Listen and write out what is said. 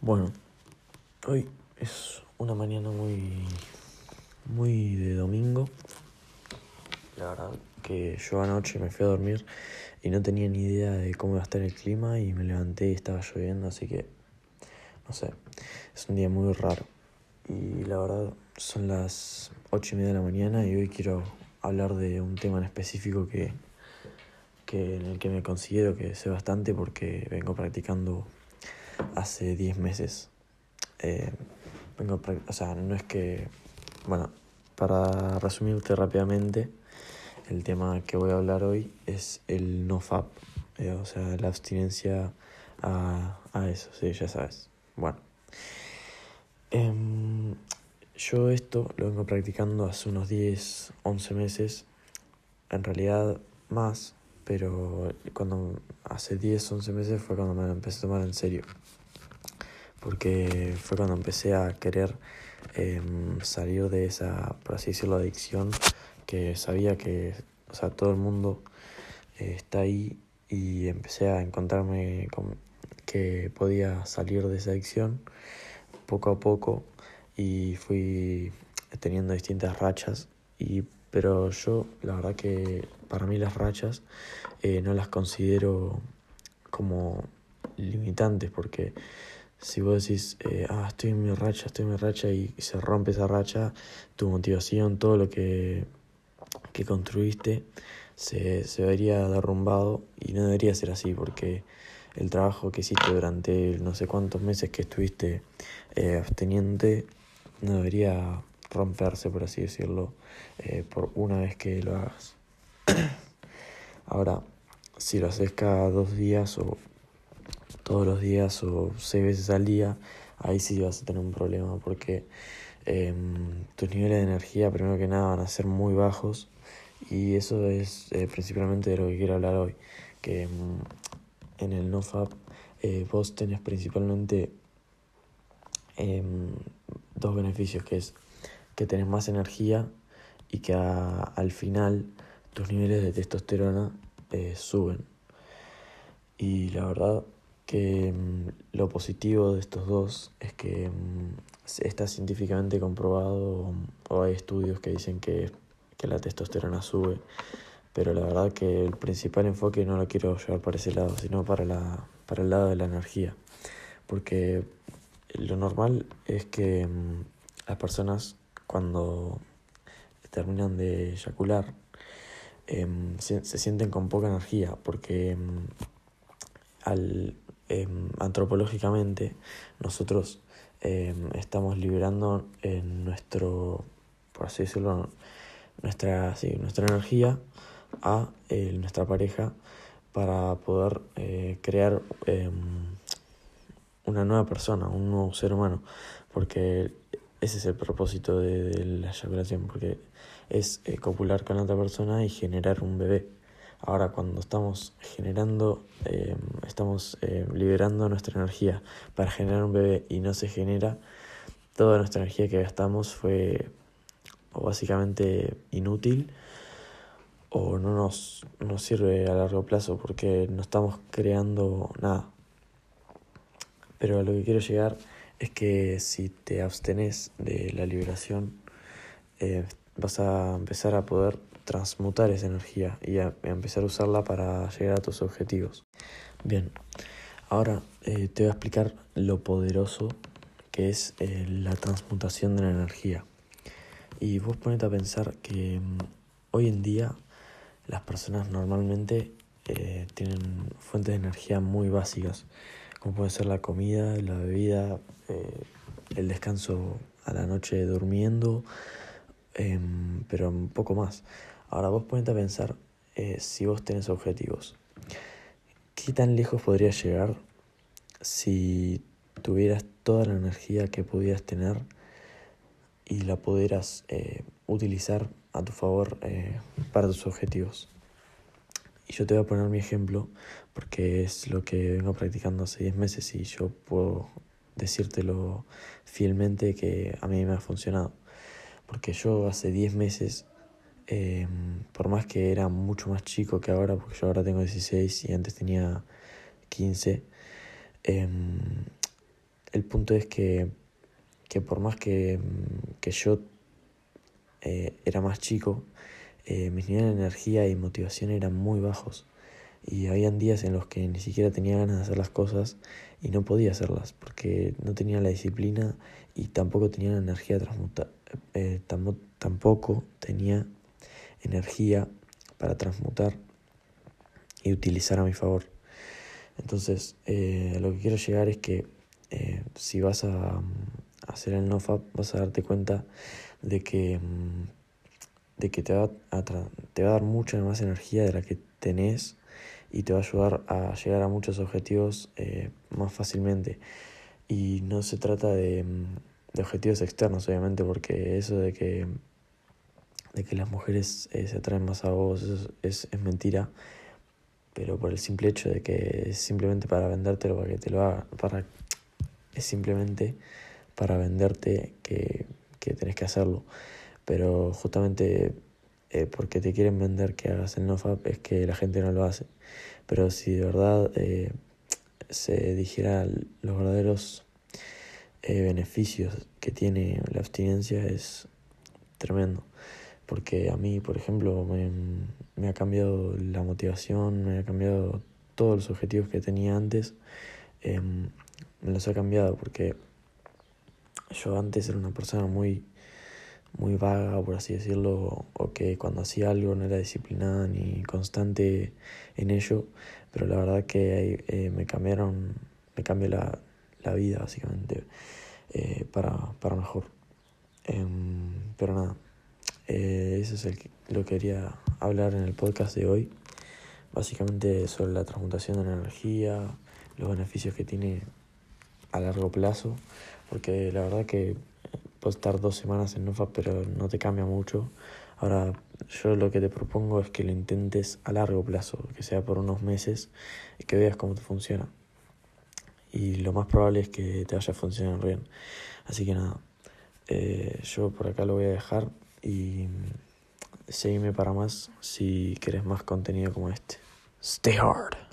Bueno, hoy es una mañana muy, muy de domingo. La verdad que yo anoche me fui a dormir y no tenía ni idea de cómo iba a estar el clima y me levanté y estaba lloviendo, así que no sé, es un día muy raro. Y la verdad son las ocho y media de la mañana y hoy quiero hablar de un tema en específico que, que en el que me considero que sé bastante porque vengo practicando hace 10 meses. Eh, vengo, o sea, no es que, bueno, para resumirte rápidamente, el tema que voy a hablar hoy es el NoFap, eh, o sea, la abstinencia a, a, eso, sí, ya sabes. Bueno, em, yo esto lo vengo practicando hace unos 10, 11 meses, en realidad más, pero cuando hace 10, 11 meses fue cuando me lo empecé a tomar en serio. Porque fue cuando empecé a querer em, salir de esa, por así decirlo, adicción, que sabía que, o sea, todo el mundo eh, está ahí y empecé a encontrarme con que podía salir de esa adicción poco a poco y fui teniendo distintas rachas y pero yo la verdad que para mí las rachas eh, no las considero como limitantes porque si vos decís, eh, ah, estoy en mi racha, estoy en mi racha y se rompe esa racha, tu motivación, todo lo que, que construiste se, se vería derrumbado y no debería ser así porque el trabajo que hiciste durante no sé cuántos meses que estuviste eh, absteniente no debería romperse, por así decirlo, eh, por una vez que lo hagas. Ahora, si lo haces cada dos días o todos los días o seis veces al día, ahí sí vas a tener un problema porque em, tus niveles de energía primero que nada van a ser muy bajos y eso es eh, principalmente de lo que quiero hablar hoy, que em, en el NoFap eh, vos tenés principalmente em, dos beneficios, que es que tenés más energía y que al final tus niveles de testosterona eh, suben. Y la verdad que mm, lo positivo de estos dos es que mm, está científicamente comprobado o hay estudios que dicen que, que, la testosterona sube, pero la verdad que el principal enfoque no lo quiero llevar para ese lado, sino para, la, para el lado de la energía, porque lo normal es que mm, las personas cuando terminan de eyacular em, se, sienten con poca energía, porque al Em, antropológicamente nosotros em, estamos liberando en nuestro, por así decirlo, nuestra, sí, nuestra energía a nuestra pareja para poder eh, crear em, una nueva persona, un nuevo ser humano, porque ese es el propósito de, la eyaculación, porque es eh, copular con otra persona y generar un bebé. Ahora cuando estamos generando, eh, estamos liberando nuestra energía para generar un bebé y no se genera, toda nuestra energía que gastamos fue o básicamente inútil o no nos, nos sirve a largo plazo porque no estamos creando nada. Pero a lo que quiero llegar es que si te abstenes de la liberación, eh, vas a empezar a poder transmutar esa energía y a, empezar a usarla para llegar a tus objetivos. Bien, ahora eh, te voy a explicar lo poderoso que es eh, la transmutación de la energía. Y vos ponete a pensar que mm, hoy en día las personas normalmente tienen fuentes de energía muy básicas, como puede ser la comida, la bebida, el descanso a la noche durmiendo, em, pero un poco más. Ahora vos ponete a pensar eh, si vos tenés objetivos. ¿Qué tan lejos podrías llegar si tuvieras toda la energía que pudieras tener y la pudieras eh, utilizar a tu favor eh, para tus objetivos? Y yo te voy a poner mi ejemplo porque es lo que vengo practicando hace 10 meses y yo puedo decírtelo fielmente que a mí me ha funcionado. Porque yo hace 10 meses Em, por más que era mucho más chico que ahora, porque yo ahora tengo 16 y antes tenía 15, em, el punto es que, que por más que, que yo eh, era más chico, eh, mis niveles de energía y motivación eran muy bajos. Y habían días en los que ni siquiera tenía ganas de hacer las cosas y no podía hacerlas porque no tenía la disciplina y tampoco tenía la energía transmutar, eh, tampoco tenía energía para transmutar y utilizar a mi favor. Entonces, eh, lo que quiero llegar es que eh, si vas a, hacer el NoFap, vas a darte cuenta de que, mm, de que te, va a te va a dar mucha más energía de la que tenés y te va a ayudar a llegar a muchos objetivos eh, más fácilmente. Y no se trata de, mm, de, objetivos externos, obviamente, porque eso de que, de que las mujeres se atraen más a vos es, es mentira pero por el simple hecho de que es simplemente para vendértelo, para que te lo haga, para, es simplemente para venderte que, que tenés que hacerlo. Pero justamente eh, porque te quieren vender que hagas el nofap es que la gente no lo hace. Pero si de verdad eh, se dijera los verdaderos eh, beneficios que tiene la abstinencia es tremendo porque a mí, por ejemplo, me, ha cambiado la motivación, me ha cambiado todos los objetivos que tenía antes, em, me los ha cambiado porque yo antes era una persona muy, muy vaga, por así decirlo, o que cuando hacía algo no era disciplinada ni constante en ello, pero la verdad que eh, me cambiaron, me cambió la, la vida básicamente eh, para, para mejor. Em, pero nada. Eh, eso es el lo que quería hablar en el podcast de hoy. Básicamente sobre la transmutación de la energía, los beneficios que tiene a largo plazo, porque la verdad que estar dos semanas en NOFA, pero no te cambia mucho. Ahora, yo lo que te propongo es que lo intentes a largo plazo, que sea por unos meses, y que veas cómo te funciona. Y lo más probable es que te vaya a funcionar bien. Así que nada, eh, yo por acá lo voy a dejar y seguime para más si querés más contenido como este. Stay hard.